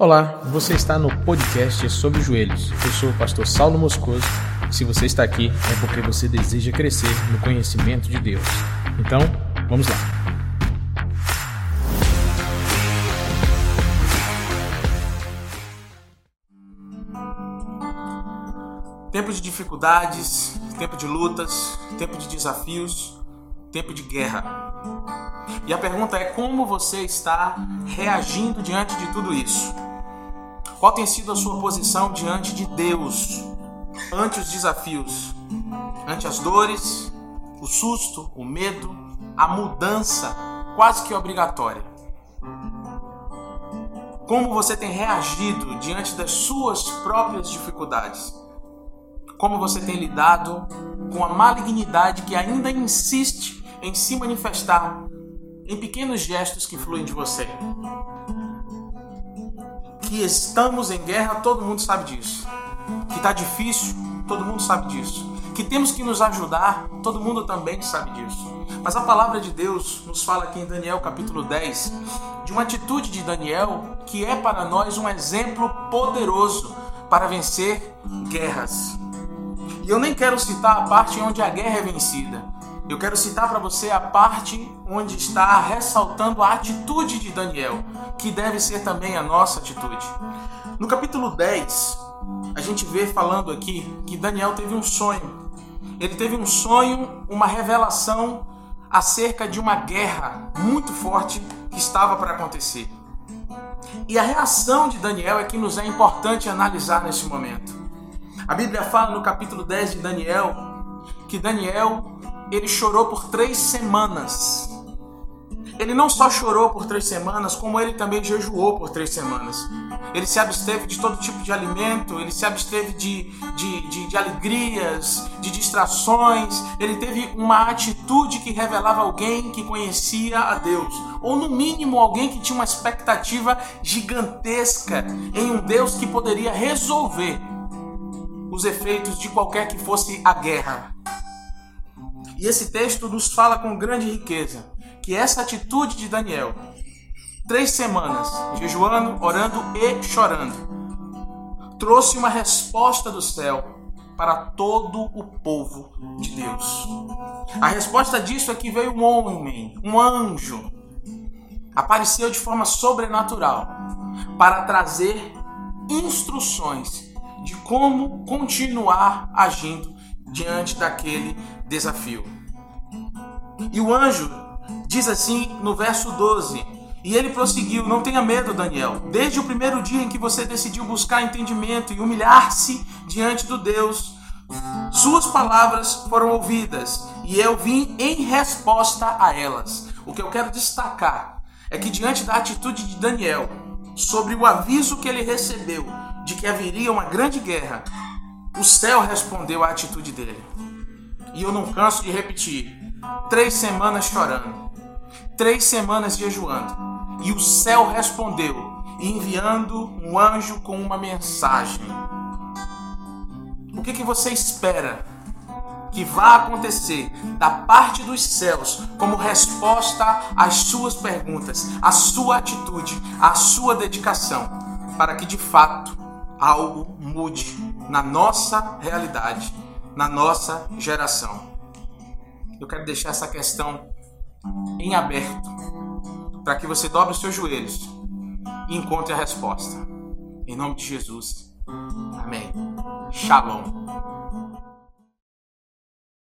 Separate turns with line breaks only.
Olá, você está no podcast sobre joelhos. Eu sou o pastor Saulo Moscoso. Se você está aqui é porque você deseja crescer no conhecimento de Deus. Então, vamos lá.
Tempo de dificuldades, tempo de lutas, tempo de desafios, tempo de guerra. E a pergunta é como você está reagindo diante de tudo isso? Qual tem sido a sua posição diante de Deus, ante os desafios, ante as dores, o susto, o medo, a mudança quase que obrigatória? Como você tem reagido diante das suas próprias dificuldades? Como você tem lidado com a malignidade que ainda insiste em se manifestar em pequenos gestos que fluem de você? Que estamos em guerra, todo mundo sabe disso. Que está difícil, todo mundo sabe disso. Que temos que nos ajudar, todo mundo também sabe disso. Mas a palavra de Deus nos fala aqui em Daniel capítulo 10 de uma atitude de Daniel que é para nós um exemplo poderoso para vencer guerras. E eu nem quero citar a parte onde a guerra é vencida. Eu quero citar para você a parte onde está ressaltando a atitude de Daniel, que deve ser também a nossa atitude. No capítulo 10, a gente vê falando aqui que Daniel teve um sonho. Ele teve um sonho, uma revelação acerca de uma guerra muito forte que estava para acontecer. E a reação de Daniel é que nos é importante analisar nesse momento. A Bíblia fala no capítulo 10 de Daniel que Daniel ele chorou por três semanas. Ele não só chorou por três semanas, como ele também jejuou por três semanas. Ele se absteve de todo tipo de alimento, ele se absteve de, de, de, de alegrias, de distrações. Ele teve uma atitude que revelava alguém que conhecia a Deus, ou no mínimo alguém que tinha uma expectativa gigantesca em um Deus que poderia resolver os efeitos de qualquer que fosse a guerra. E esse texto nos fala com grande riqueza que essa atitude de Daniel, três semanas jejuando, orando e chorando, trouxe uma resposta do céu para todo o povo de Deus. A resposta disso é que veio um homem, um anjo, apareceu de forma sobrenatural para trazer instruções de como continuar agindo diante daquele desafio. E o anjo diz assim no verso 12: E ele prosseguiu: Não tenha medo, Daniel. Desde o primeiro dia em que você decidiu buscar entendimento e humilhar-se diante do Deus, suas palavras foram ouvidas e eu vim em resposta a elas. O que eu quero destacar é que, diante da atitude de Daniel, sobre o aviso que ele recebeu de que haveria uma grande guerra, o céu respondeu à atitude dele. E eu não canso de repetir: três semanas chorando, três semanas jejuando. E o céu respondeu, enviando um anjo com uma mensagem. O que, que você espera que vá acontecer da parte dos céus como resposta às suas perguntas, à sua atitude, à sua dedicação, para que de fato algo mude na nossa realidade, na nossa geração. Eu quero deixar essa questão em aberto para que você dobre os seus joelhos e encontre a resposta. Em nome de Jesus. Amém. Shalom.